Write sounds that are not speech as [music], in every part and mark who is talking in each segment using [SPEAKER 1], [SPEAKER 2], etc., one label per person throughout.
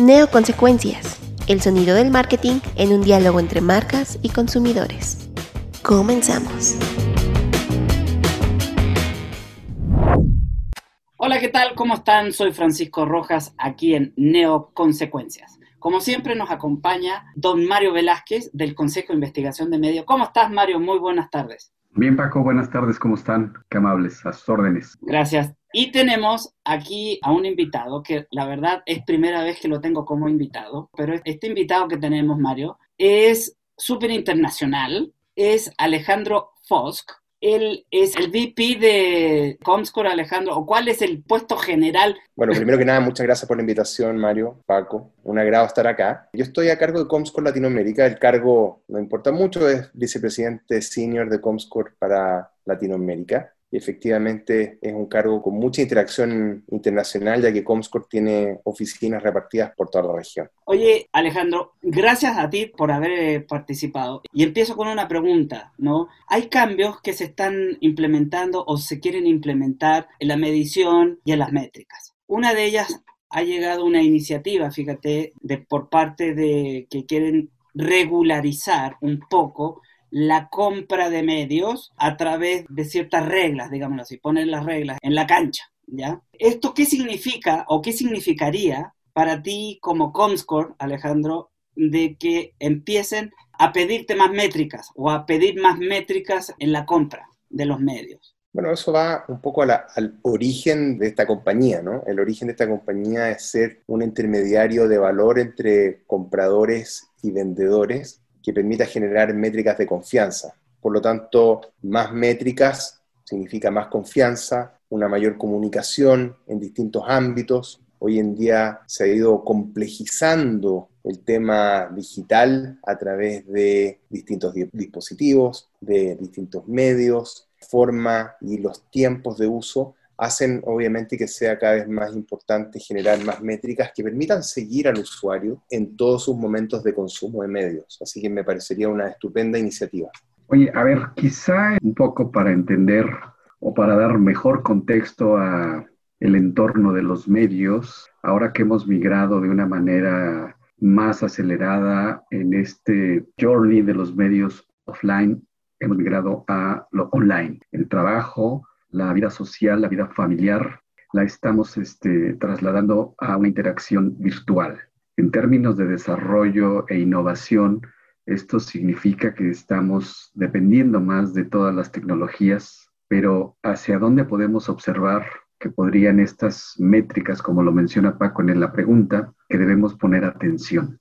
[SPEAKER 1] Neoconsecuencias. El sonido del marketing en un diálogo entre marcas y consumidores. Comenzamos.
[SPEAKER 2] Hola, ¿qué tal? ¿Cómo están? Soy Francisco Rojas, aquí en Neoconsecuencias. Como siempre nos acompaña don Mario Velázquez del Consejo de Investigación de Medios. ¿Cómo estás, Mario? Muy buenas tardes.
[SPEAKER 3] Bien, Paco, buenas tardes, ¿cómo están? Qué amables, a sus órdenes.
[SPEAKER 2] Gracias. Y tenemos aquí a un invitado que la verdad es primera vez que lo tengo como invitado, pero este invitado que tenemos, Mario, es súper internacional, es Alejandro Fosk. Él es el VP de Comscore, Alejandro, o cuál es el puesto general.
[SPEAKER 4] Bueno, primero que nada, muchas gracias por la invitación, Mario, Paco. Un agrado estar acá. Yo estoy a cargo de Comscore Latinoamérica. El cargo no importa mucho, es vicepresidente senior de Comscore para Latinoamérica y efectivamente es un cargo con mucha interacción internacional, ya que Comscore tiene oficinas repartidas por toda la región.
[SPEAKER 2] Oye, Alejandro, gracias a ti por haber eh, participado. Y empiezo con una pregunta, ¿no? Hay cambios que se están implementando o se quieren implementar en la medición y en las métricas. Una de ellas ha llegado una iniciativa, fíjate, de, por parte de que quieren regularizar un poco la compra de medios a través de ciertas reglas, digámoslo así, poner las reglas en la cancha, ¿ya? ¿Esto qué significa o qué significaría para ti como Comscore, Alejandro, de que empiecen a pedirte más métricas o a pedir más métricas en la compra de los medios?
[SPEAKER 4] Bueno, eso va un poco al origen de esta compañía, ¿no? El origen de esta compañía es ser un intermediario de valor entre compradores y vendedores que permita generar métricas de confianza. Por lo tanto, más métricas significa más confianza, una mayor comunicación en distintos ámbitos. Hoy en día se ha ido complejizando el tema digital a través de distintos dispositivos, de distintos medios, forma y los tiempos de uso hacen obviamente que sea cada vez más importante generar más métricas que permitan seguir al usuario en todos sus momentos de consumo de medios. Así que me parecería una estupenda iniciativa.
[SPEAKER 3] Oye, a ver, quizá un poco para entender o para dar mejor contexto a el entorno de los medios, ahora que hemos migrado de una manera más acelerada en este journey de los medios offline, hemos migrado a lo online. El trabajo, la vida social, la vida familiar, la estamos este, trasladando a una interacción virtual. En términos de desarrollo e innovación, esto significa que estamos dependiendo más de todas las tecnologías, pero ¿hacia dónde podemos observar que podrían estas métricas, como lo menciona Paco en la pregunta, que debemos poner atención?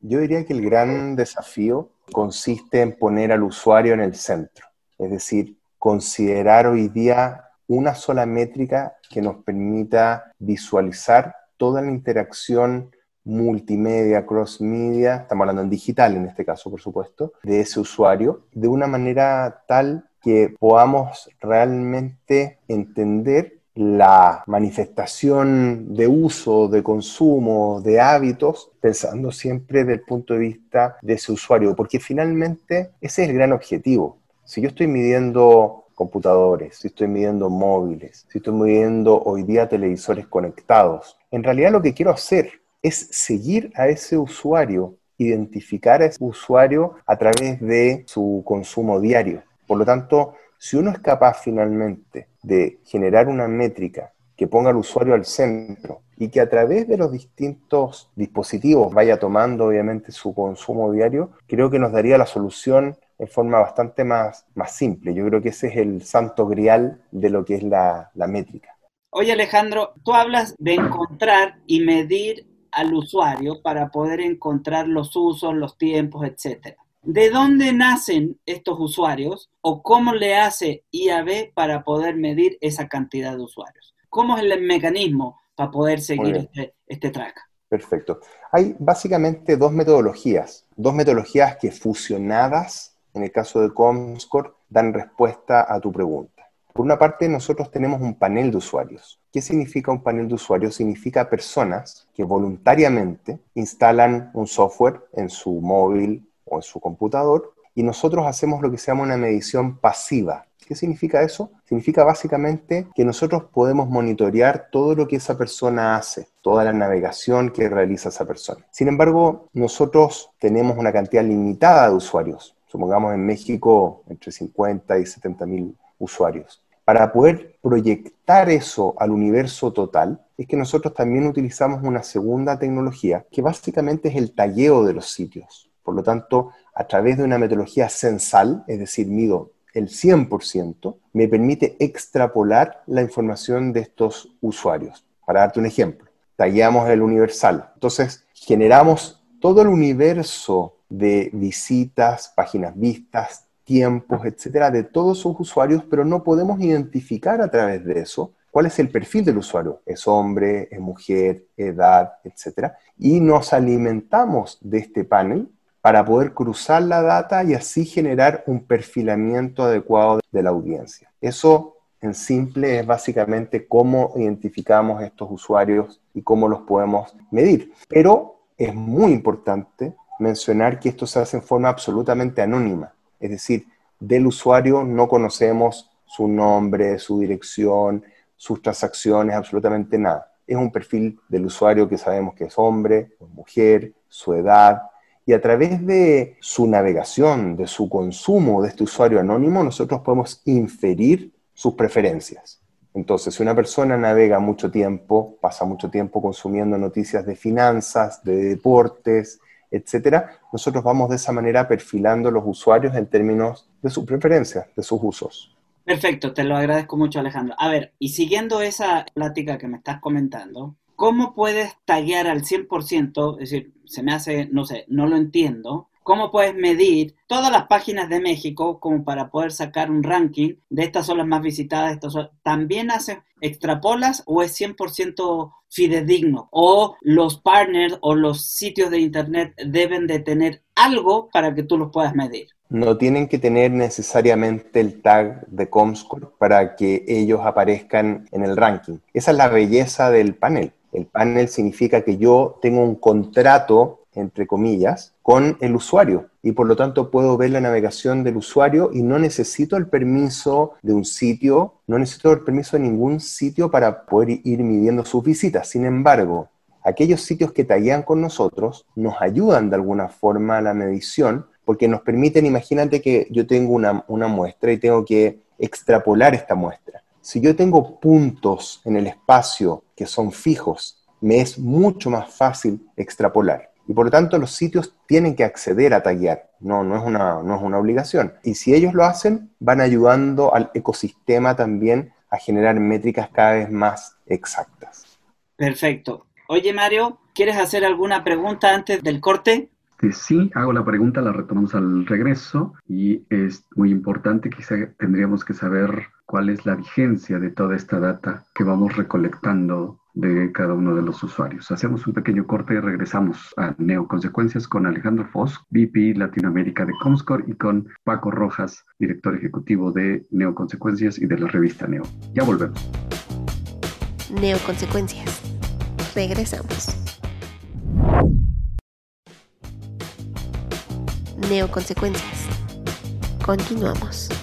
[SPEAKER 4] Yo diría que el gran desafío consiste en poner al usuario en el centro, es decir, considerar hoy día una sola métrica que nos permita visualizar toda la interacción multimedia, cross-media, estamos hablando en digital en este caso, por supuesto, de ese usuario, de una manera tal que podamos realmente entender la manifestación de uso, de consumo, de hábitos, pensando siempre desde el punto de vista de ese usuario, porque finalmente ese es el gran objetivo. Si yo estoy midiendo computadores, si estoy midiendo móviles, si estoy midiendo hoy día televisores conectados, en realidad lo que quiero hacer es seguir a ese usuario, identificar a ese usuario a través de su consumo diario. Por lo tanto, si uno es capaz finalmente de generar una métrica que ponga al usuario al centro y que a través de los distintos dispositivos vaya tomando obviamente su consumo diario, creo que nos daría la solución en forma bastante más, más simple. Yo creo que ese es el santo grial de lo que es la, la métrica.
[SPEAKER 2] Oye Alejandro, tú hablas de encontrar y medir al usuario para poder encontrar los usos, los tiempos, etc. ¿De dónde nacen estos usuarios o cómo le hace IAB para poder medir esa cantidad de usuarios? ¿Cómo es el mecanismo para poder seguir este, este track?
[SPEAKER 4] Perfecto. Hay básicamente dos metodologías, dos metodologías que fusionadas, en el caso de Comscore, dan respuesta a tu pregunta. Por una parte, nosotros tenemos un panel de usuarios. ¿Qué significa un panel de usuarios? Significa personas que voluntariamente instalan un software en su móvil o en su computador y nosotros hacemos lo que se llama una medición pasiva. ¿Qué significa eso? Significa básicamente que nosotros podemos monitorear todo lo que esa persona hace, toda la navegación que realiza esa persona. Sin embargo, nosotros tenemos una cantidad limitada de usuarios. Supongamos en México entre 50 y 70 mil usuarios. Para poder proyectar eso al universo total, es que nosotros también utilizamos una segunda tecnología que básicamente es el talleo de los sitios. Por lo tanto, a través de una metodología censal, es decir, mido el 100%, me permite extrapolar la información de estos usuarios. Para darte un ejemplo, tallamos el universal. Entonces, generamos todo el universo de visitas, páginas vistas, tiempos, etcétera, de todos sus usuarios, pero no podemos identificar a través de eso cuál es el perfil del usuario. ¿Es hombre, es mujer, edad, etcétera? Y nos alimentamos de este panel para poder cruzar la data y así generar un perfilamiento adecuado de la audiencia. Eso en simple es básicamente cómo identificamos estos usuarios y cómo los podemos medir. Pero es muy importante mencionar que esto se hace en forma absolutamente anónima. Es decir, del usuario no conocemos su nombre, su dirección, sus transacciones, absolutamente nada. Es un perfil del usuario que sabemos que es hombre, mujer, su edad, y a través de su navegación, de su consumo de este usuario anónimo, nosotros podemos inferir sus preferencias. Entonces, si una persona navega mucho tiempo, pasa mucho tiempo consumiendo noticias de finanzas, de deportes, etcétera, nosotros vamos de esa manera perfilando los usuarios en términos de sus preferencias, de sus usos.
[SPEAKER 2] Perfecto, te lo agradezco mucho Alejandro. A ver, y siguiendo esa plática que me estás comentando, ¿cómo puedes tallar al 100%? Es decir, se me hace, no sé, no lo entiendo. ¿Cómo puedes medir todas las páginas de México como para poder sacar un ranking de estas son las más visitadas? Estas ¿También haces, extrapolas o es 100% fidedigno? ¿O los partners o los sitios de Internet deben de tener algo para que tú los puedas medir?
[SPEAKER 4] No tienen que tener necesariamente el tag de Comscore para que ellos aparezcan en el ranking. Esa es la belleza del panel. El panel significa que yo tengo un contrato, entre comillas, con el usuario y por lo tanto puedo ver la navegación del usuario y no necesito el permiso de un sitio, no necesito el permiso de ningún sitio para poder ir midiendo sus visitas. Sin embargo, aquellos sitios que tallan con nosotros nos ayudan de alguna forma a la medición porque nos permiten, imagínate que yo tengo una, una muestra y tengo que extrapolar esta muestra. Si yo tengo puntos en el espacio que son fijos, me es mucho más fácil extrapolar. Y por lo tanto los sitios tienen que acceder a tallar, no, no, es una, no es una obligación. Y si ellos lo hacen, van ayudando al ecosistema también a generar métricas cada vez más exactas.
[SPEAKER 2] Perfecto. Oye Mario, ¿quieres hacer alguna pregunta antes del corte?
[SPEAKER 3] sí, hago la pregunta, la retomamos al regreso y es muy importante, quizá tendríamos que saber cuál es la vigencia de toda esta data que vamos recolectando de cada uno de los usuarios. Hacemos un pequeño corte y regresamos a Neoconsecuencias con Alejandro Foss, VP Latinoamérica de Comscore y con Paco Rojas, director ejecutivo de Neoconsecuencias y de la revista Neo. Ya volvemos.
[SPEAKER 1] Neoconsecuencias. Regresamos. Neoconsecuencias. Continuamos.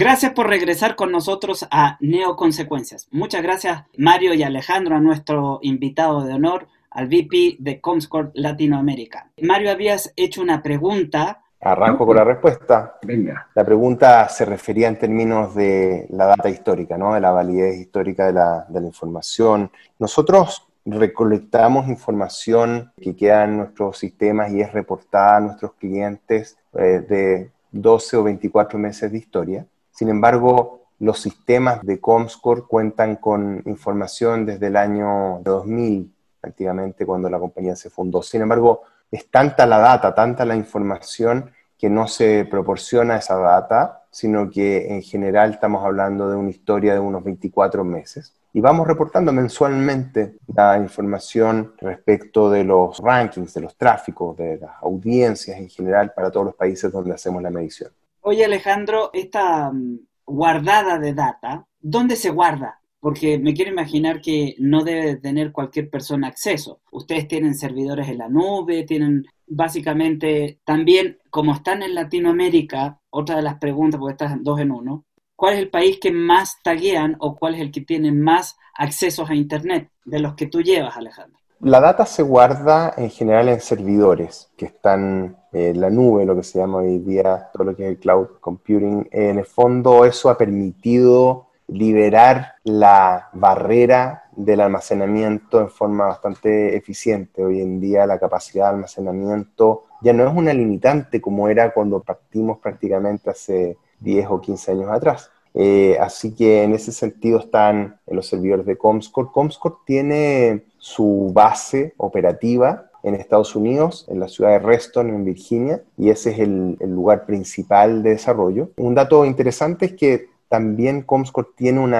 [SPEAKER 2] Gracias por regresar con nosotros a Neoconsecuencias. Muchas gracias Mario y Alejandro, a nuestro invitado de honor, al VP de Comscore Latinoamérica. Mario, habías hecho una pregunta.
[SPEAKER 4] Arranco con la respuesta.
[SPEAKER 3] Venga.
[SPEAKER 4] La pregunta se refería en términos de la data histórica, ¿no? de la validez histórica de la, de la información. Nosotros recolectamos información que queda en nuestros sistemas y es reportada a nuestros clientes eh, de 12 o 24 meses de historia. Sin embargo, los sistemas de Comscore cuentan con información desde el año 2000, prácticamente cuando la compañía se fundó. Sin embargo, es tanta la data, tanta la información que no se proporciona esa data, sino que en general estamos hablando de una historia de unos 24 meses. Y vamos reportando mensualmente la información respecto de los rankings, de los tráficos, de las audiencias en general para todos los países donde hacemos la medición.
[SPEAKER 2] Oye Alejandro, esta mm, guardada de data, ¿dónde se guarda? porque me quiero imaginar que no debe tener cualquier persona acceso. Ustedes tienen servidores en la nube, tienen básicamente también, como están en Latinoamérica, otra de las preguntas, porque están dos en uno, ¿cuál es el país que más taguean o cuál es el que tiene más accesos a Internet de los que tú llevas, Alejandro?
[SPEAKER 4] La data se guarda en general en servidores que están en la nube, lo que se llama hoy día todo lo que es el cloud computing. En el fondo eso ha permitido liberar la barrera del almacenamiento en forma bastante eficiente. Hoy en día la capacidad de almacenamiento ya no es una limitante como era cuando partimos prácticamente hace 10 o 15 años atrás. Eh, así que en ese sentido están en los servidores de Comscore. Comscore tiene su base operativa en Estados Unidos, en la ciudad de Reston, en Virginia, y ese es el, lugar principal de desarrollo. Un dato interesante es que también Comscore tiene un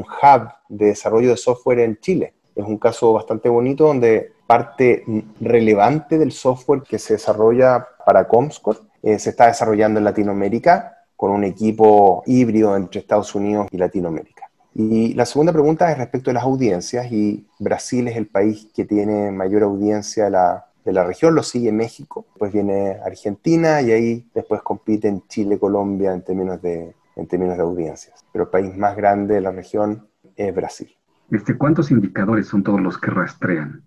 [SPEAKER 4] hub de desarrollo de software en Chile. Es un caso bastante bonito donde parte relevante del software que se desarrolla para Comscore eh, se está desarrollando en Latinoamérica con un equipo híbrido entre Estados Unidos y Latinoamérica. Y la segunda pregunta es respecto a las audiencias y Brasil es el país que tiene mayor audiencia de la, de la región, lo sigue México, pues viene Argentina y ahí después compiten Chile, Colombia en términos de, en términos de audiencias. Pero el país más grande de la región es Brasil.
[SPEAKER 3] Este, ¿Cuántos indicadores son todos los que rastrean?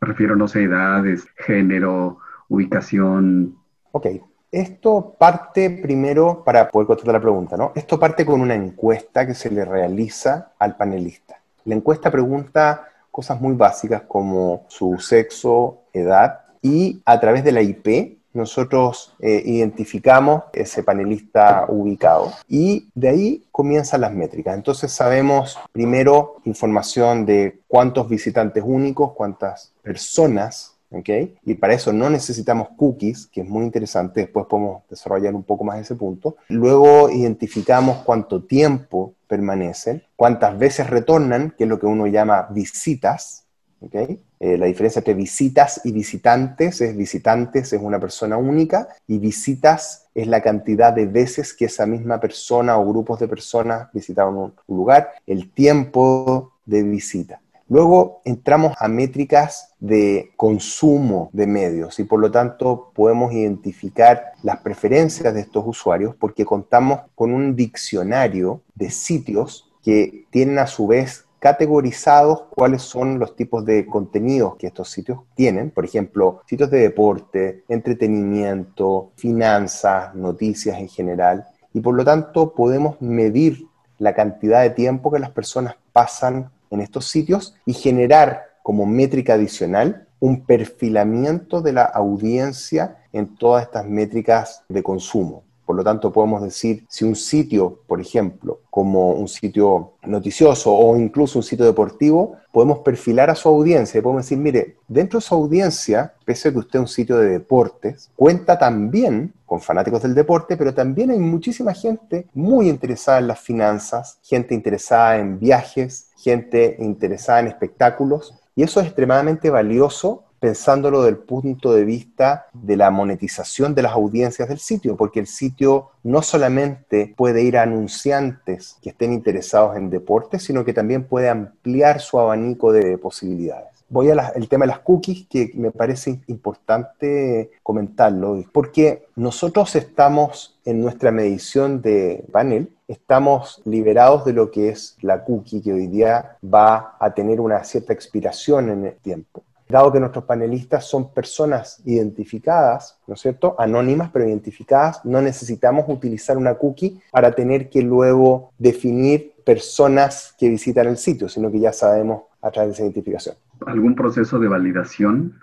[SPEAKER 3] Me refiero, no sé, edades, género, ubicación.
[SPEAKER 4] Ok, esto parte primero, para poder contestar la pregunta, ¿no? Esto parte con una encuesta que se le realiza al panelista. La encuesta pregunta cosas muy básicas como su sexo, edad y a través de la IP nosotros eh, identificamos ese panelista ubicado y de ahí comienzan las métricas. Entonces sabemos primero información de cuántos visitantes únicos, cuántas personas ¿Okay? Y para eso no necesitamos cookies, que es muy interesante, después podemos desarrollar un poco más ese punto. Luego identificamos cuánto tiempo permanecen, cuántas veces retornan, que es lo que uno llama visitas, ¿okay? Eh, la diferencia entre visitas y visitantes es visitantes es una persona única y visitas es la cantidad de veces que esa misma persona o grupos de personas visitaron un, lugar, el tiempo de visita. Luego entramos a métricas de consumo de medios y por lo tanto podemos identificar las preferencias de estos usuarios porque contamos con un diccionario de sitios que tienen a su vez categorizados cuáles son los tipos de contenidos que estos sitios tienen. Por ejemplo, sitios de deporte, entretenimiento, finanzas, noticias en general. Y por lo tanto podemos medir la cantidad de tiempo que las personas pasan en estos sitios y generar como métrica adicional un perfilamiento de la audiencia en todas estas métricas de consumo. Por lo tanto, podemos decir si un sitio, por ejemplo, como un sitio noticioso o incluso un sitio deportivo, podemos perfilar a su audiencia y podemos decir, mire, dentro de su audiencia, pese a que usted es un sitio de deportes, cuenta también con fanáticos del deporte, pero también hay muchísima gente muy interesada en las finanzas, gente interesada en viajes, gente interesada en espectáculos, y eso es extremadamente valioso pensándolo desde el punto de vista de la monetización de las audiencias del sitio, porque el sitio no solamente puede ir a anunciantes que estén interesados en deportes, sino que también puede ampliar su abanico de posibilidades. Voy al tema de las cookies, que me parece importante comentarlo, porque nosotros estamos en nuestra medición de panel, estamos liberados de lo que es la cookie, que hoy día va a tener una cierta expiración en el tiempo. Dado que nuestros panelistas son personas identificadas, ¿no es cierto? Anónimas, pero identificadas, no necesitamos utilizar una cookie para tener que luego definir personas que visitan el sitio, sino que ya sabemos a través de esa identificación.
[SPEAKER 3] ¿Algún proceso de validación?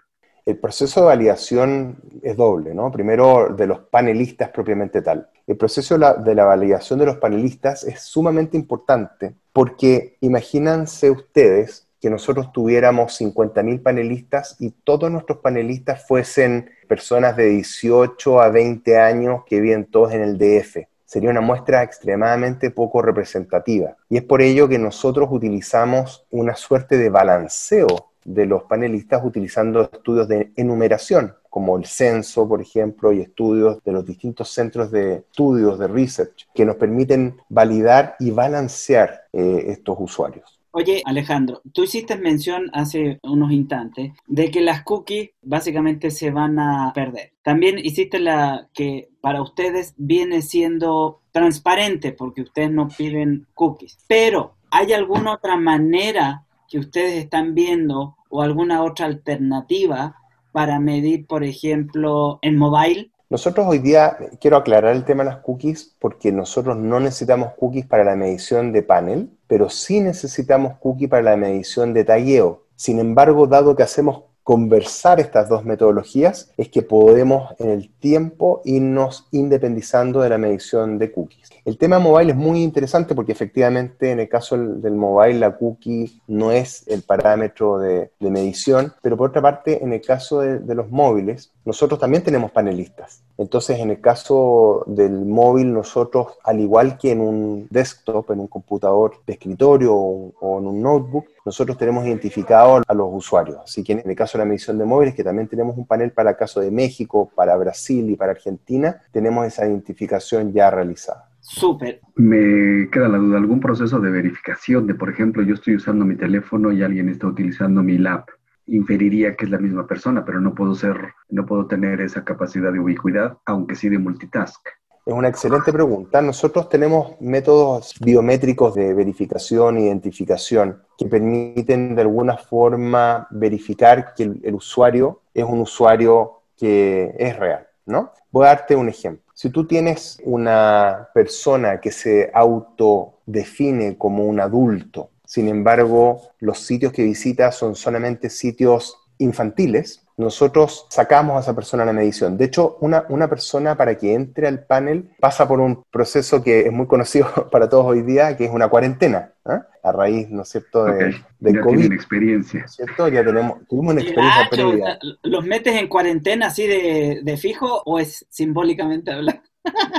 [SPEAKER 4] El proceso de validación es doble, ¿no? Primero de los panelistas propiamente tal. El proceso de la validación de los panelistas es sumamente importante porque imagínense ustedes que nosotros tuviéramos 50.000 panelistas y todos nuestros panelistas fuesen personas de 18 a 20 años que viven todos en el DF. Sería una muestra extremadamente poco representativa. Y es por ello que nosotros utilizamos una suerte de balanceo de los panelistas utilizando estudios de enumeración, como el censo, por ejemplo, y estudios de los distintos centros de estudios, de research, que nos permiten validar y balancear eh, estos usuarios.
[SPEAKER 2] Oye, Alejandro, tú hiciste mención hace unos instantes de que las cookies básicamente se van a perder. También hiciste la que para ustedes viene siendo transparente porque ustedes no piden cookies. Pero, ¿hay alguna otra manera que ustedes están viendo o alguna otra alternativa para medir, por ejemplo, en mobile?
[SPEAKER 4] Nosotros hoy día, quiero aclarar el tema de las cookies, porque nosotros no necesitamos cookies para la medición de panel, pero sí necesitamos cookies para la medición de tagueo. Sin embargo, dado que hacemos conversar estas dos metodologías es que podemos en el tiempo irnos independizando de la medición de cookies. El tema mobile es muy interesante porque efectivamente en el caso del mobile la cookie no es el parámetro de, medición, pero por otra parte en el caso de los móviles nosotros también tenemos panelistas. Entonces, en el caso del móvil, nosotros, al igual que en un desktop, en un computador de escritorio o, en un notebook, nosotros tenemos identificado a los usuarios. Así que en el caso de la medición de móviles, que también tenemos un panel para el caso de México, para Brasil y para Argentina, tenemos esa identificación ya realizada.
[SPEAKER 2] Súper.
[SPEAKER 3] Me queda la duda, ¿algún proceso de verificación de, por ejemplo, yo estoy usando mi teléfono y alguien está utilizando mi lab? inferiría que es la misma persona, pero no puedo ser, no puedo tener esa capacidad de ubicuidad, aunque sí de multitask.
[SPEAKER 4] Es una excelente pregunta. Nosotros tenemos métodos biométricos de verificación e identificación que permiten de alguna forma verificar que el, usuario es un usuario que es real, ¿no? Voy a darte un ejemplo. Si tú tienes una persona que se autodefine como un adulto sin embargo, los sitios que visita son solamente sitios infantiles. Nosotros sacamos a esa persona a la medición. De hecho, una, una persona para que entre al panel pasa por un proceso que es muy conocido [laughs] para todos hoy día, que es una cuarentena. ¿ah? A raíz, ¿no es cierto?, de,
[SPEAKER 3] ya COVID. experiencia.
[SPEAKER 4] ¿Cierto? Ya tenemos, tuvimos una experiencia previa.
[SPEAKER 2] ¿Los metes en cuarentena así de, de fijo o es simbólicamente hablando?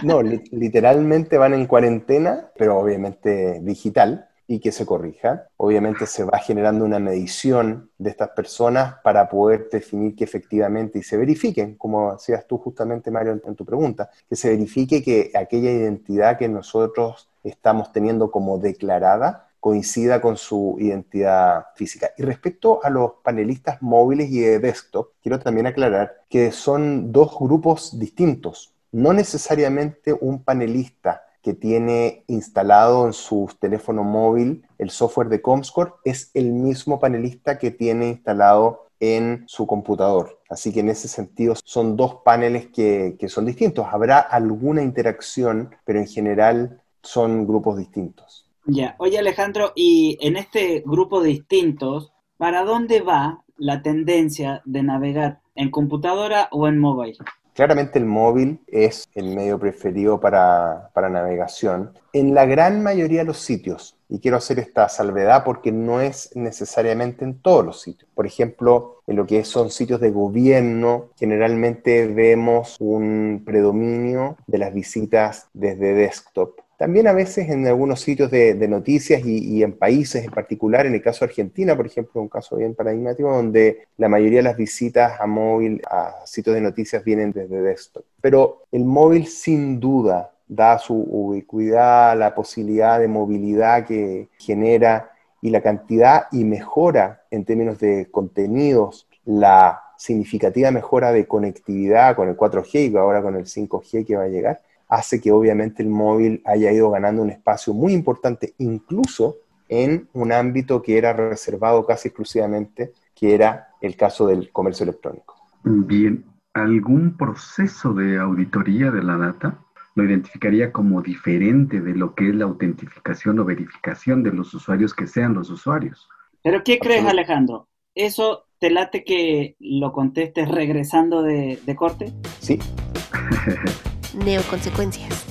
[SPEAKER 4] No, literalmente van en cuarentena, pero obviamente digital y que se corrija. Obviamente se va generando una medición de estas personas para poder definir que efectivamente y se verifiquen, como decías tú justamente, Mario, en tu pregunta, que se verifique que aquella identidad que nosotros estamos teniendo como declarada coincida con su identidad física. Y respecto a los panelistas móviles y de desktop, quiero también aclarar que son dos grupos distintos. No necesariamente un panelista que tiene instalado en su teléfono móvil el software de Comscore es el mismo panelista que tiene instalado en su computador. Así que en ese sentido son dos paneles que, que son distintos. Habrá alguna interacción, pero en general son grupos distintos.
[SPEAKER 2] Ya, oye Alejandro, y en este grupo de distintos, ¿para dónde va la tendencia de navegar en computadora o en móvil?
[SPEAKER 4] Claramente el móvil es el medio preferido para, navegación en la gran mayoría de los sitios. Y quiero hacer esta salvedad porque no es necesariamente en todos los sitios. Por ejemplo, en lo que son sitios de gobierno, generalmente vemos un predominio de las visitas desde desktop también a veces en algunos sitios de, noticias y, en países en particular, en el caso de Argentina, por ejemplo, un caso bien paradigmático, donde la mayoría de las visitas a móvil, a sitios de noticias vienen desde desktop. Pero el móvil sin duda da su ubicuidad, la posibilidad de movilidad que genera y la cantidad y mejora en términos de contenidos, la significativa mejora de conectividad con el 4G y ahora con el 5G que va a llegar, hace que obviamente el móvil haya ido ganando un espacio muy importante, incluso en un ámbito que era reservado casi exclusivamente, que era el caso del comercio electrónico.
[SPEAKER 3] Bien, ¿algún proceso de auditoría de la data lo identificaría como diferente de lo que es la autentificación o verificación de los usuarios que sean los usuarios?
[SPEAKER 2] ¿Pero qué crees, Alejandro? ¿Eso te late que lo contestes regresando de, de corte?
[SPEAKER 4] Sí. [laughs]
[SPEAKER 1] neoconsecuencias.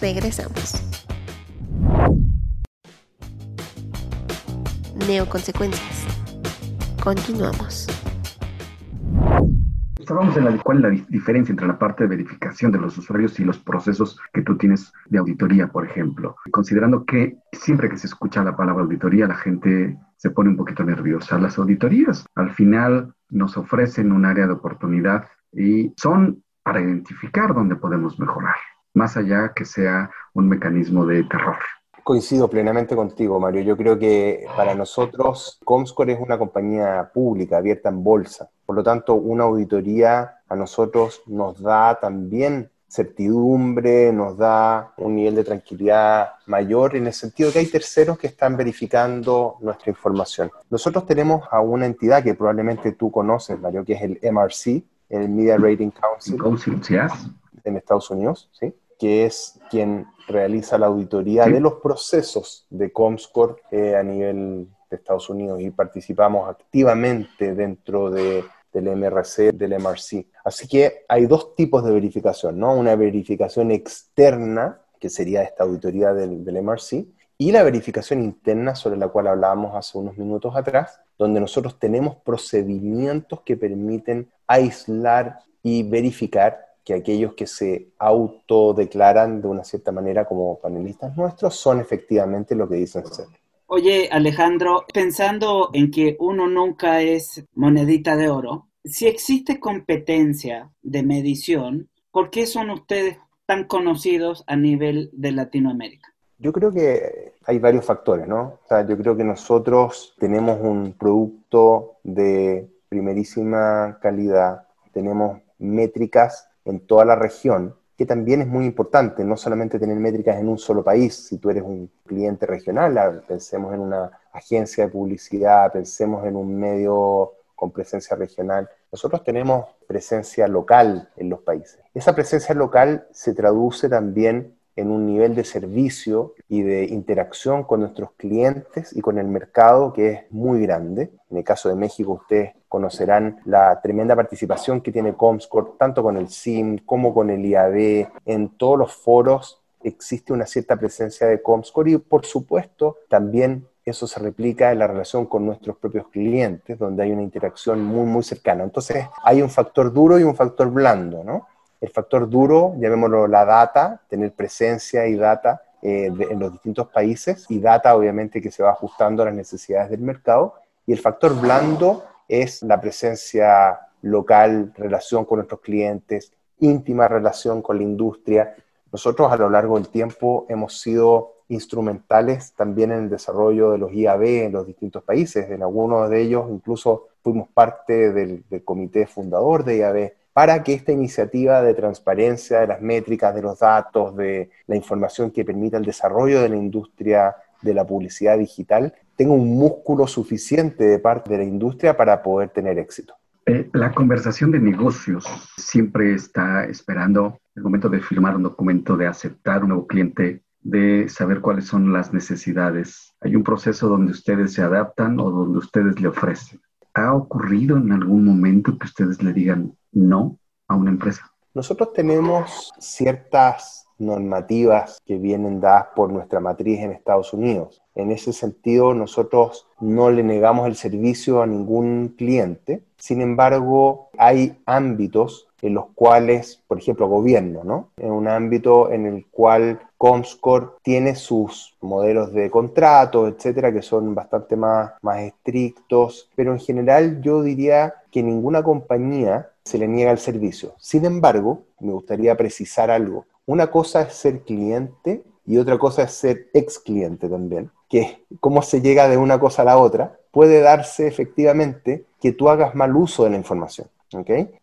[SPEAKER 1] Regresamos. neoconsecuencias. Continuamos.
[SPEAKER 3] Estábamos en la es la diferencia entre la parte de verificación de los usuarios y los procesos que tú tienes de auditoría, por ejemplo. Considerando que siempre que se escucha la palabra auditoría, la gente se pone un poquito nerviosa. Las auditorías al final nos ofrecen un área de oportunidad y son para identificar dónde podemos mejorar, más allá que sea un mecanismo de terror.
[SPEAKER 4] Coincido plenamente contigo, Mario. Yo creo que para nosotros Comscore es una compañía pública, abierta en bolsa. Por lo tanto, una auditoría a nosotros nos da también certidumbre, nos da un nivel de tranquilidad mayor en el sentido que hay terceros que están verificando nuestra información. Nosotros tenemos a una entidad que probablemente tú conoces, Mario, que es el MRC, el Media Rating Council,
[SPEAKER 3] Council
[SPEAKER 4] en Estados Unidos, ¿sí? que es quien realiza la auditoría de los procesos de Comscore eh, a nivel de Estados Unidos y participamos activamente dentro de, del MRC, del MRC. Así que hay dos tipos de verificación, ¿no? Una verificación externa, que sería esta auditoría del, del MRC, y la verificación interna sobre la cual hablábamos hace unos minutos atrás, donde nosotros tenemos procedimientos que permiten aislar y verificar que aquellos que se autodeclaran de una cierta manera como panelistas nuestros son efectivamente lo que dicen ser.
[SPEAKER 2] Oye, Alejandro, pensando en que uno nunca es monedita de oro, si existe competencia de medición, ¿por qué son ustedes tan conocidos a nivel de Latinoamérica?
[SPEAKER 4] Yo creo que hay varios factores, ¿no? O sea, yo creo que nosotros tenemos un producto de primerísima calidad, tenemos métricas en toda la región, que también es muy importante, no solamente tener métricas en un solo país, si tú eres un cliente regional, pensemos en una agencia de publicidad, pensemos en un medio con presencia regional. Nosotros tenemos presencia local en los países. Esa presencia local se traduce también en un nivel de servicio y de interacción con nuestros clientes y con el mercado que es muy grande. En el caso de México, ustedes conocerán la tremenda participación que tiene Comscore, tanto con el SIM como con el IAB. En todos los foros existe una cierta presencia de Comscore y, por supuesto, también eso se replica en la relación con nuestros propios clientes, donde hay una interacción muy, muy cercana. Entonces, hay un factor duro y un factor blando, ¿no? El factor duro, llamémoslo la data, tener presencia y data eh, en los distintos países y data obviamente que se va ajustando a las necesidades del mercado. Y el factor blando es la presencia local, relación con nuestros clientes, íntima relación con la industria. Nosotros a lo largo del tiempo hemos sido instrumentales también en el desarrollo de los IAB en los distintos países. En algunos de ellos incluso fuimos parte del, del comité fundador de IAB para que esta iniciativa de transparencia de las métricas, de los datos, de la información que permita el desarrollo de la industria de la publicidad digital, tenga un músculo suficiente de parte de la industria para poder tener éxito.
[SPEAKER 3] Eh, la conversación de negocios siempre está esperando el momento de firmar un documento, de aceptar un nuevo cliente, de saber cuáles son las necesidades. Hay un proceso donde ustedes se adaptan o donde ustedes le ofrecen. ¿Ha ocurrido en algún momento que ustedes le digan, no a una empresa?
[SPEAKER 4] Nosotros tenemos ciertas normativas que vienen dadas por nuestra matriz en Estados Unidos. En ese sentido, nosotros no le negamos el servicio a ningún cliente. Sin embargo, hay ámbitos en los cuales, por ejemplo, gobierno, ¿no? En un ámbito en el cual Comscore tiene sus modelos de contrato, etcétera, que son bastante más, más estrictos, pero en general yo diría que ninguna compañía se le niega el servicio. Sin embargo, me gustaría precisar algo. Una cosa es ser cliente y otra cosa es ser ex cliente también, que cómo se llega de una cosa a la otra, puede darse efectivamente que tú hagas mal uso de la información,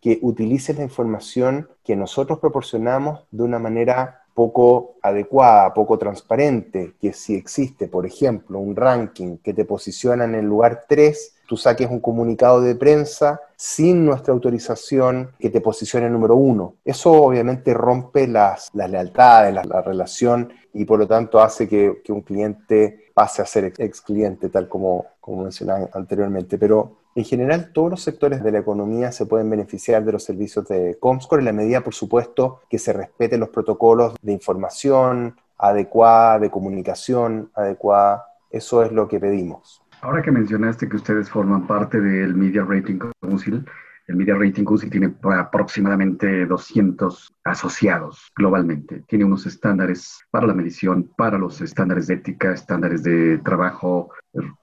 [SPEAKER 4] que utilices la información que nosotros proporcionamos de una manera poco adecuada, poco transparente, que si existe, por ejemplo, un ranking que te posiciona en el lugar 3, tú saques un comunicado de prensa sin nuestra autorización que te posicione número uno. Eso obviamente rompe las, las lealtades, la, relación y por lo tanto hace que, que un cliente pase a ser ex cliente, tal como, como mencionaba anteriormente. Pero en general, todos los sectores de la economía se pueden beneficiar de los servicios de Comscore en la medida, por supuesto, que se respeten los protocolos de información adecuada, de comunicación adecuada. Eso es lo que pedimos.
[SPEAKER 3] Ahora que mencionaste que ustedes forman parte del Media Rating Council, el Media Rating Council tiene aproximadamente 200 asociados globalmente. Tiene unos estándares para la medición, para los estándares de ética, estándares de trabajo,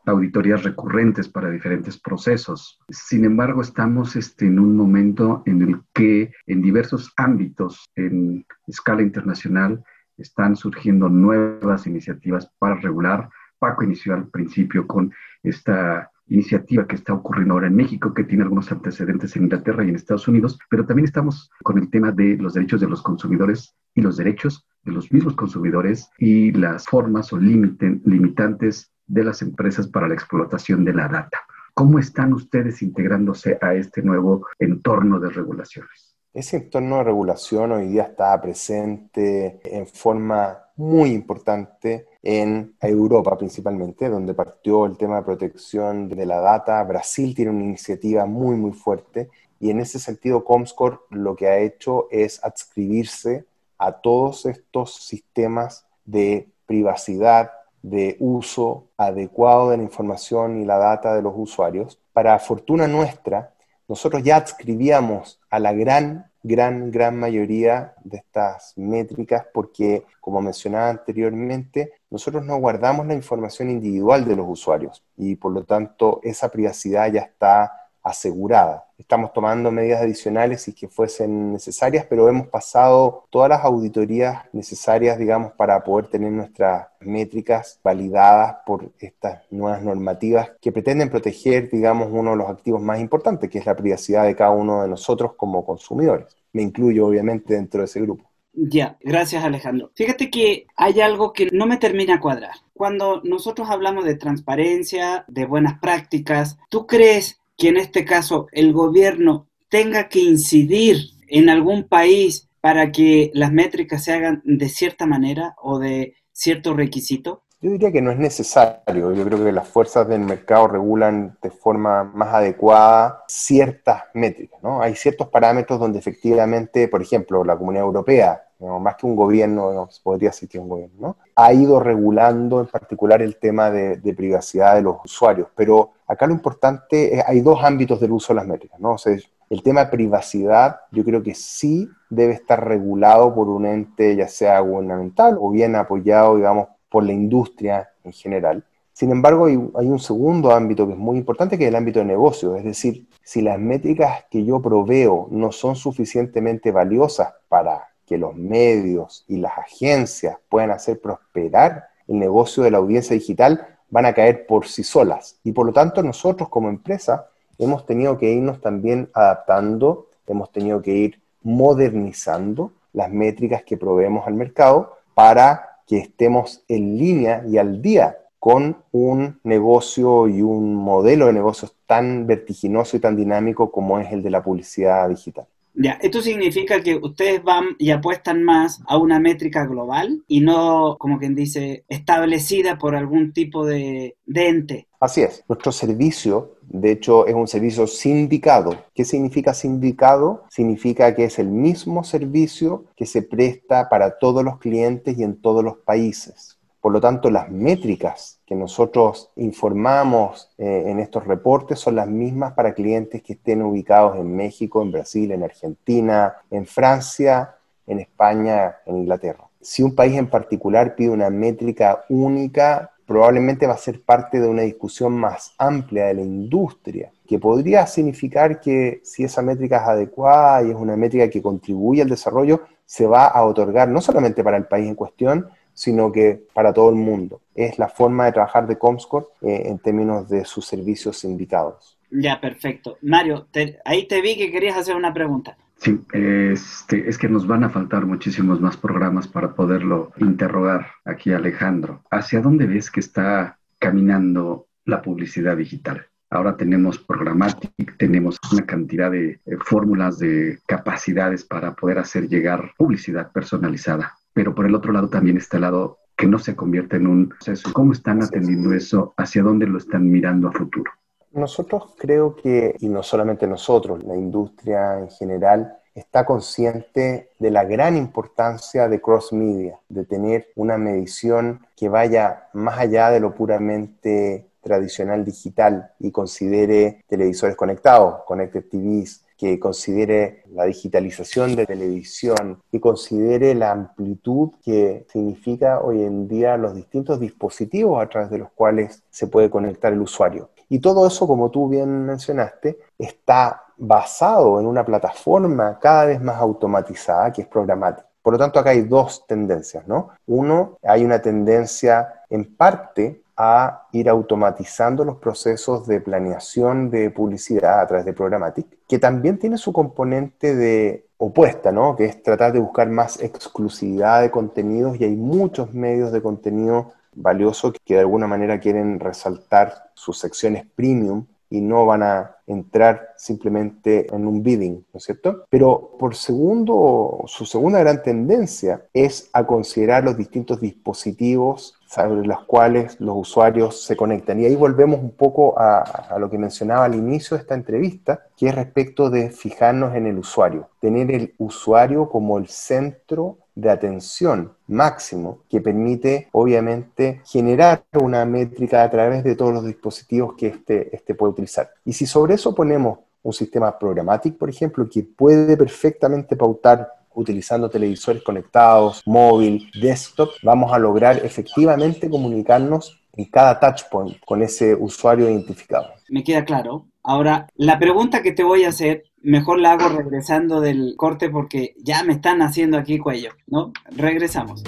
[SPEAKER 3] auditorías recurrentes para diferentes procesos. Sin embargo, estamos este, en un momento en el que en diversos ámbitos, en escala internacional, están surgiendo nuevas iniciativas para regular. Paco inició al principio con esta iniciativa que está ocurriendo ahora en México, que tiene algunos antecedentes en Inglaterra y en Estados Unidos, pero también estamos con el tema de los derechos de los consumidores y los derechos de los mismos consumidores y las formas o limitantes de las empresas para la explotación de la data. ¿Cómo están ustedes integrándose a este nuevo entorno de regulaciones?
[SPEAKER 4] Ese entorno de regulación hoy día está presente en forma muy importante en Europa principalmente, donde partió el tema de protección de la data. Brasil tiene una iniciativa muy, muy fuerte y en ese sentido Comscore lo que ha hecho es adscribirse a todos estos sistemas de privacidad, de uso adecuado de la información y la data de los usuarios. Para fortuna nuestra, nosotros ya adscribíamos a la gran gran, gran mayoría de estas métricas porque, como mencionaba anteriormente, nosotros no guardamos la información individual de los usuarios y por lo tanto esa privacidad ya está asegurada. Estamos tomando medidas adicionales si que fuesen necesarias, pero hemos pasado todas las auditorías necesarias, digamos, para poder tener nuestras métricas validadas por estas nuevas normativas que pretenden proteger, digamos, uno de los activos más importantes, que es la privacidad de cada uno de nosotros como consumidores. Me incluyo, obviamente, dentro de ese grupo.
[SPEAKER 2] Ya, gracias Alejandro. Fíjate que hay algo que no me termina a cuadrar. Cuando nosotros hablamos de transparencia, de buenas prácticas, ¿tú crees que en este caso el gobierno tenga que incidir en algún país para que las métricas se hagan de cierta manera o de cierto requisito?
[SPEAKER 4] Yo diría que no es necesario. Yo creo que las fuerzas del mercado regulan de forma más adecuada ciertas métricas. ¿no? Hay ciertos parámetros donde efectivamente, por ejemplo, la Comunidad Europea más que un gobierno, podría decir que un gobierno, ¿no? ha ido regulando en particular el tema de, privacidad de los usuarios. Pero acá lo importante es, hay dos ámbitos del uso de las métricas. ¿no? O sea, el tema de privacidad yo creo que sí debe estar regulado por un ente ya sea gubernamental o bien apoyado, digamos, por la industria en general. Sin embargo, hay, un segundo ámbito que es muy importante, que es el ámbito de negocio. Es decir, si las métricas que yo proveo no son suficientemente valiosas para que los medios y las agencias puedan hacer prosperar el negocio de la audiencia digital van a caer por sí solas. Y por lo tanto nosotros como empresa hemos tenido que irnos también adaptando, hemos tenido que ir modernizando las métricas que proveemos al mercado para que estemos en línea y al día con un negocio y un modelo de negocios tan vertiginoso y tan dinámico como es el de la publicidad digital.
[SPEAKER 2] Ya, esto significa que ustedes van y apuestan más a una métrica global y no, como quien dice, establecida por algún tipo de, ente.
[SPEAKER 4] Así es. Nuestro servicio, de hecho, es un servicio sindicado. ¿Qué significa sindicado? Significa que es el mismo servicio que se presta para todos los clientes y en todos los países. Por lo tanto, las métricas que nosotros informamos eh, en estos reportes son las mismas para clientes que estén ubicados en México, en Brasil, en Argentina, en Francia, en España, en Inglaterra. Si un país en particular pide una métrica única, probablemente va a ser parte de una discusión más amplia de la industria, que podría significar que si esa métrica es adecuada y es una métrica que contribuye al desarrollo, se va a otorgar no solamente para el país en cuestión, sino que para todo el mundo. Es la forma de trabajar de Comscore eh, en términos de sus servicios invitados.
[SPEAKER 2] Ya, perfecto. Mario, ahí te vi que querías hacer una pregunta.
[SPEAKER 3] Sí, este, es que nos van a faltar muchísimos más programas para poderlo interrogar aquí, Alejandro. ¿Hacia dónde ves que está caminando la publicidad digital? Ahora tenemos Programmatic, tenemos una cantidad de fórmulas, de capacidades para poder hacer llegar publicidad personalizada pero por el otro lado también está el lado que no se convierte en un proceso. ¿Cómo están atendiendo eso? ¿Hacia dónde lo están mirando a futuro?
[SPEAKER 4] Nosotros creo que, y no solamente nosotros, la industria en general, está consciente de la gran importancia de cross media, de tener una medición que vaya más allá de lo puramente tradicional digital y considere televisores conectados, connected TVs, que considere la digitalización de televisión, que considere la amplitud que significa hoy en día los distintos dispositivos a través de los cuales se puede conectar el usuario. Y todo eso, como tú bien mencionaste, está basado en una plataforma cada vez más automatizada que es programática. Por lo tanto, acá hay dos tendencias, ¿no? Uno, hay una tendencia en parte a ir automatizando los procesos de planeación de publicidad a través de Programmatic, que también tiene su componente de opuesta, ¿no? que es tratar de buscar más exclusividad de contenidos y hay muchos medios de contenido valioso que de alguna manera quieren resaltar sus secciones premium y no van a entrar simplemente en un bidding, ¿no es cierto? Pero por segundo, su segunda gran tendencia es a considerar los distintos dispositivos sobre los cuales los usuarios se conectan. Y ahí volvemos un poco a, lo que mencionaba al inicio de esta entrevista, que es respecto de fijarnos en el usuario, tener el usuario como el centro de atención máximo que permite obviamente generar una métrica a través de todos los dispositivos que este, este puede utilizar. Y si sobre eso ponemos un sistema programático, por ejemplo, que puede perfectamente pautar utilizando televisores conectados, móvil, desktop, vamos a lograr efectivamente comunicarnos en cada touchpoint con ese usuario identificado.
[SPEAKER 2] Me queda claro. Ahora, la pregunta que te voy a hacer mejor la hago regresando del corte porque ya me están haciendo aquí cuello, ¿no? Regresamos.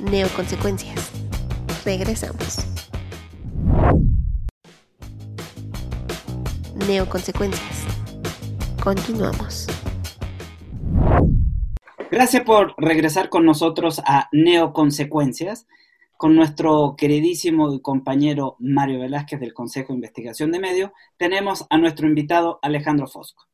[SPEAKER 1] Neoconsecuencias. Regresamos. Neoconsecuencias. Continuamos.
[SPEAKER 2] Gracias por regresar con nosotros a Neoconsecuencias con nuestro queridísimo compañero Mario Velázquez del Consejo de Investigación de Medios, tenemos a nuestro invitado Alejandro Fosco.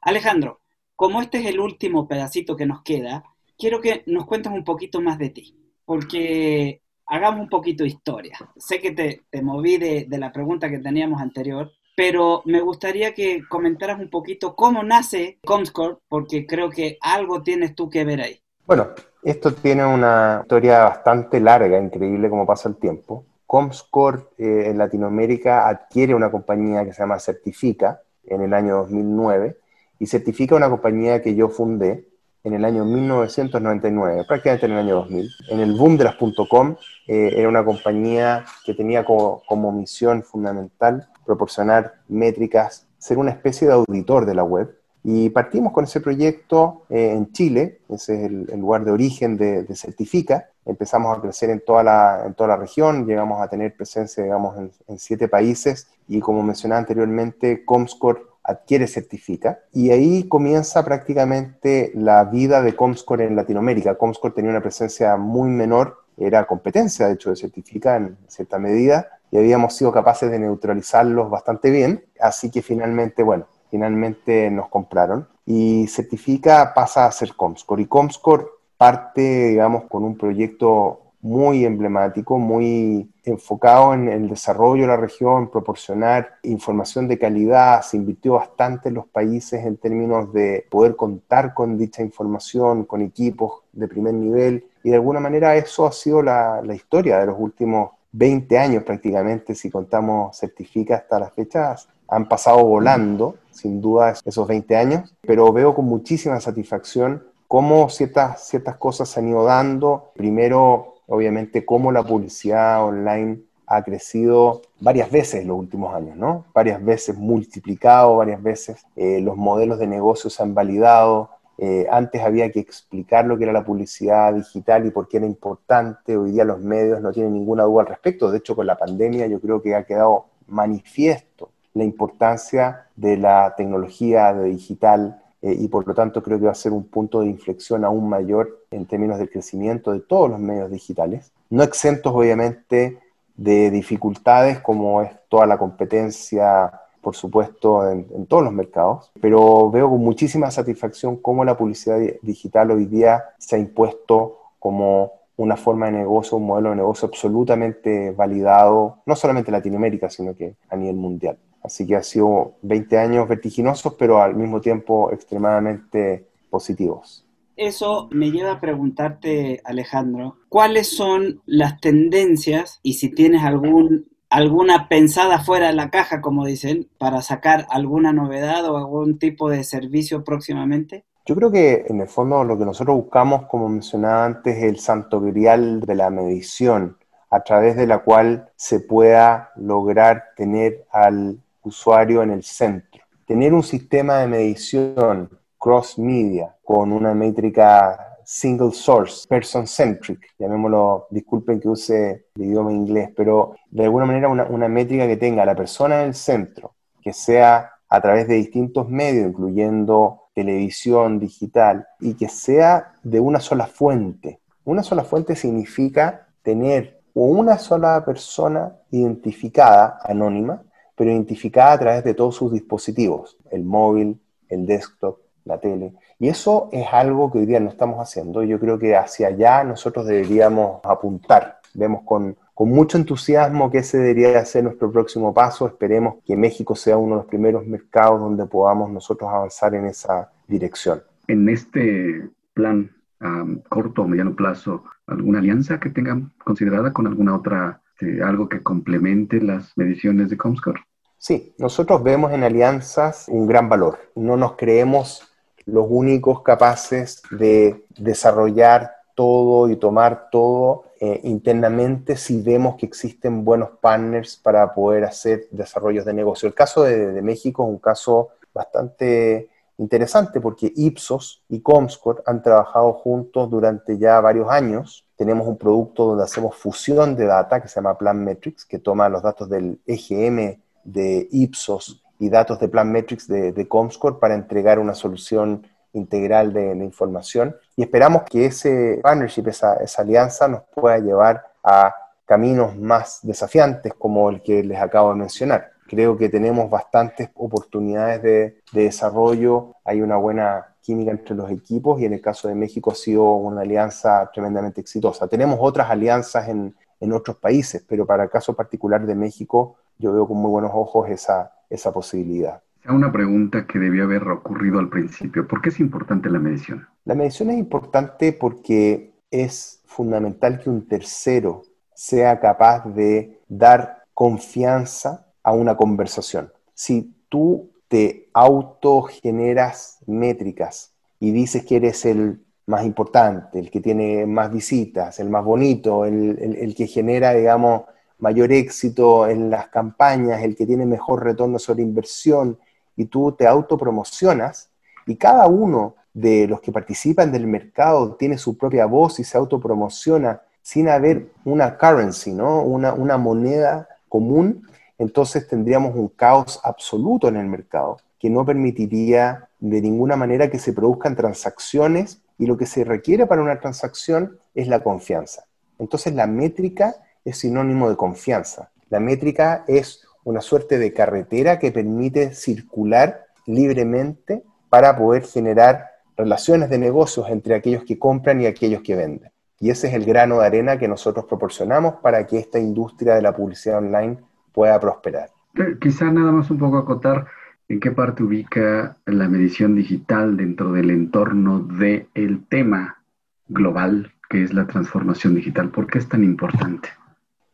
[SPEAKER 2] Alejandro, como este es el último pedacito que nos queda, quiero que nos cuentes un poquito más de ti, porque hagamos un poquito de historia. Sé que te, te moví de, de la pregunta que teníamos anterior, pero me gustaría que comentaras un poquito cómo nace Comscore, porque creo que algo tienes tú que ver ahí.
[SPEAKER 4] Bueno, esto tiene una historia bastante larga, increíble como pasa el tiempo. Comscore eh, en Latinoamérica adquiere una compañía que se llama Certifica en el año 2009 y Certifica una compañía que yo fundé en el año 1999, prácticamente en el año 2000. En el boom de las .com eh, era una compañía que tenía como, como misión fundamental proporcionar métricas, ser una especie de auditor de la web y partimos con ese proyecto eh, en Chile, ese es el, lugar de origen de, Certifica. Empezamos a crecer en toda, la, en toda la región, llegamos a tener presencia, digamos, en, siete países y como mencionaba anteriormente, Comscore adquiere Certifica y ahí comienza prácticamente la vida de Comscore en Latinoamérica. Comscore tenía una presencia muy menor, era competencia de hecho de Certifica en cierta medida y habíamos sido capaces de neutralizarlos bastante bien, así que finalmente, bueno, finalmente nos compraron y Certifica pasa a ser Comscore y Comscore parte, digamos, con un proyecto muy emblemático, muy enfocado en el desarrollo de la región, proporcionar información de calidad, se invirtió bastante en los países en términos de poder contar con dicha información, con equipos de primer nivel, y de alguna manera eso ha sido la, historia de los últimos 20 años prácticamente, si contamos Certifica hasta las fechas, han pasado volando, sin duda, esos 20 años, pero veo con muchísima satisfacción cómo ciertas, ciertas cosas se han ido dando. Primero, obviamente, cómo la publicidad online ha crecido varias veces en los últimos años, ¿no? Varias veces multiplicado, varias veces eh, los modelos de negocio se han validado. Eh, antes había que explicar lo que era la publicidad digital y por qué era importante. Hoy día los medios no tienen ninguna duda al respecto. De hecho, con la pandemia yo creo que ha quedado manifiesto la importancia de la tecnología digital eh, y por lo tanto creo que va a ser un punto de inflexión aún mayor en términos del crecimiento de todos los medios digitales, no exentos obviamente de dificultades como es toda la competencia, por supuesto, en, en todos los mercados, pero veo con muchísima satisfacción cómo la publicidad digital hoy día se ha impuesto como una forma de negocio, un modelo de negocio absolutamente validado, no solamente en Latinoamérica, sino que a nivel mundial. Así que ha sido 20 años vertiginosos, pero al mismo tiempo extremadamente positivos.
[SPEAKER 2] Eso me lleva a preguntarte, Alejandro, ¿cuáles son las tendencias y si tienes algún alguna pensada fuera de la caja, como dicen, para sacar alguna novedad o algún tipo de servicio próximamente?
[SPEAKER 4] Yo creo que en el fondo lo que nosotros buscamos, como mencionaba antes, es el santo grial de la medición, a través de la cual se pueda lograr tener al usuario en el centro. Tener un sistema de medición cross media con una métrica single source, person centric, llamémoslo, disculpen que use el idioma inglés, pero de alguna manera una, una métrica que tenga a la persona en el centro, que sea a través de distintos medios, incluyendo televisión, digital, y que sea de una sola fuente. Una sola fuente significa tener una sola persona identificada, anónima, pero identificada a través de todos sus dispositivos, el móvil, el desktop, la tele. Y eso es algo que hoy día no estamos haciendo. Yo creo que hacia allá nosotros deberíamos apuntar. Vemos con, con mucho entusiasmo que ese debería ser nuestro próximo paso. Esperemos que México sea uno de los primeros mercados donde podamos nosotros avanzar en esa dirección.
[SPEAKER 3] En este plan a corto o mediano plazo, ¿alguna alianza que tengan considerada con alguna otra, algo que complemente las mediciones de Comscore?
[SPEAKER 4] Sí, nosotros vemos en alianzas un gran valor. No nos creemos los únicos capaces de desarrollar todo y tomar todo eh, internamente si vemos que existen buenos partners para poder hacer desarrollos de negocio. El caso de México es un caso bastante interesante porque Ipsos y Comscore han trabajado juntos durante ya varios años. Tenemos un producto donde hacemos fusión de data que se llama Plan Metrics, que toma los datos del EGM de Ipsos y datos de Plan Metrics de, Comscore para entregar una solución integral de, información. Y esperamos que ese partnership, esa, esa alianza, nos pueda llevar a caminos más desafiantes como el que les acabo de mencionar. Creo que tenemos bastantes oportunidades de, desarrollo, hay una buena química entre los equipos y en el caso de México ha sido una alianza tremendamente exitosa. Tenemos otras alianzas en, en otros países, pero para el caso particular de México yo veo con muy buenos ojos esa, esa posibilidad.
[SPEAKER 3] Una pregunta que debió haber ocurrido al principio. ¿Por qué es importante la medición?
[SPEAKER 4] La medición es importante porque es fundamental que un tercero sea capaz de dar confianza a una conversación. Si tú te autogeneras métricas y dices que eres el más importante, el que tiene más visitas, el más bonito, el, que genera, digamos, mayor éxito en las campañas, el que tiene mejor retorno sobre inversión, y tú te autopromocionas, y cada uno de los que participan del mercado tiene su propia voz y se autopromociona sin haber una currency, ¿no? una, una moneda común, entonces tendríamos un caos absoluto en el mercado que no permitiría de ninguna manera que se produzcan transacciones y lo que se requiere para una transacción es la confianza. Entonces la métrica es sinónimo de confianza. La métrica es una suerte de carretera que permite circular libremente para poder generar relaciones de negocios entre aquellos que compran y aquellos que venden. Y ese es el grano de arena que nosotros proporcionamos para que esta industria de la publicidad online pueda prosperar. [clears throat]
[SPEAKER 3] Quizá nada más un poco acotar en qué parte ubica la medición digital dentro del entorno del el tema global que es la transformación digital. ¿Por qué es tan importante?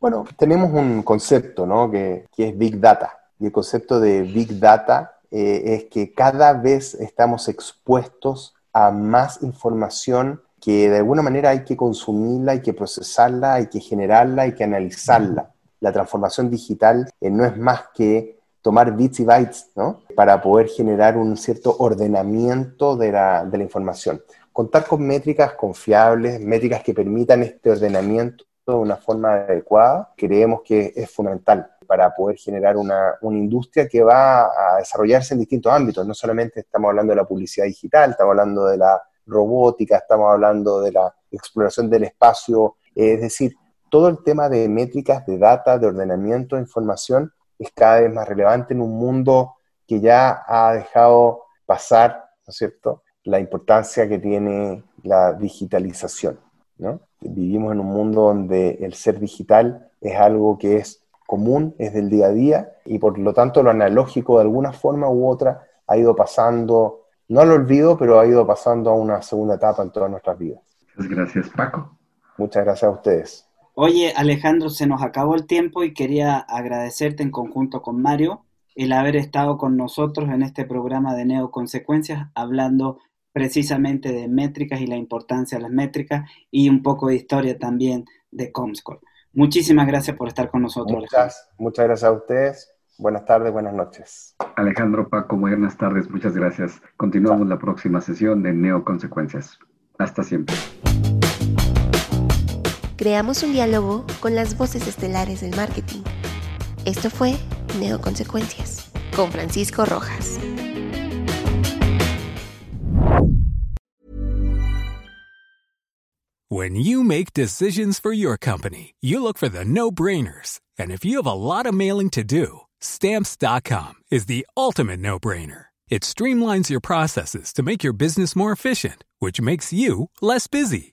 [SPEAKER 4] Bueno, tenemos un concepto ¿no? que, es Big Data. Y el concepto de Big Data eh, es que cada vez estamos expuestos a más información que de alguna manera hay que consumirla, hay que procesarla, hay que generarla, hay que analizarla. La transformación digital eh, no es más que tomar bits y bytes ¿no? para poder generar un cierto ordenamiento de la, información. Contar con métricas confiables, métricas que permitan este ordenamiento de una forma adecuada, creemos que es fundamental para poder generar una, una, industria que va a desarrollarse en distintos ámbitos. No solamente estamos hablando de la publicidad digital, estamos hablando de la robótica, estamos hablando de la exploración del espacio, es decir, todo el tema de métricas, de data, de ordenamiento de información es cada vez más relevante en un mundo que ya ha dejado pasar, ¿no es cierto?, la importancia que tiene la digitalización, ¿no? Vivimos en un mundo donde el ser digital es algo que es común, es del día a día, y por lo tanto lo analógico de alguna forma u otra ha ido pasando, no al olvido, pero ha ido pasando a una segunda etapa en todas nuestras vidas.
[SPEAKER 3] Muchas gracias, Paco.
[SPEAKER 4] Muchas gracias a ustedes.
[SPEAKER 2] Oye, Alejandro, se nos acabó el tiempo y quería agradecerte en conjunto con Mario el haber estado con nosotros en este programa de Neoconsecuencias, hablando precisamente de métricas y la importancia de las métricas y un poco de historia también de Comscore. Muchísimas gracias por estar con nosotros.
[SPEAKER 4] Muchas, muchas gracias a ustedes. Buenas tardes, buenas noches.
[SPEAKER 3] Alejandro Paco, buenas tardes, muchas gracias. Continuamos la próxima sesión de Neoconsecuencias. Hasta siempre.
[SPEAKER 1] Creamos un diálogo con las voces estelares del marketing. Esto fue Neoconsecuencias con Francisco Rojas.
[SPEAKER 5] When you make decisions for your company, you look for the no-brainers. And if you have a lot of mailing to do, stamps.com is the ultimate no-brainer. It streamlines your processes to make your business more efficient, which makes you less busy.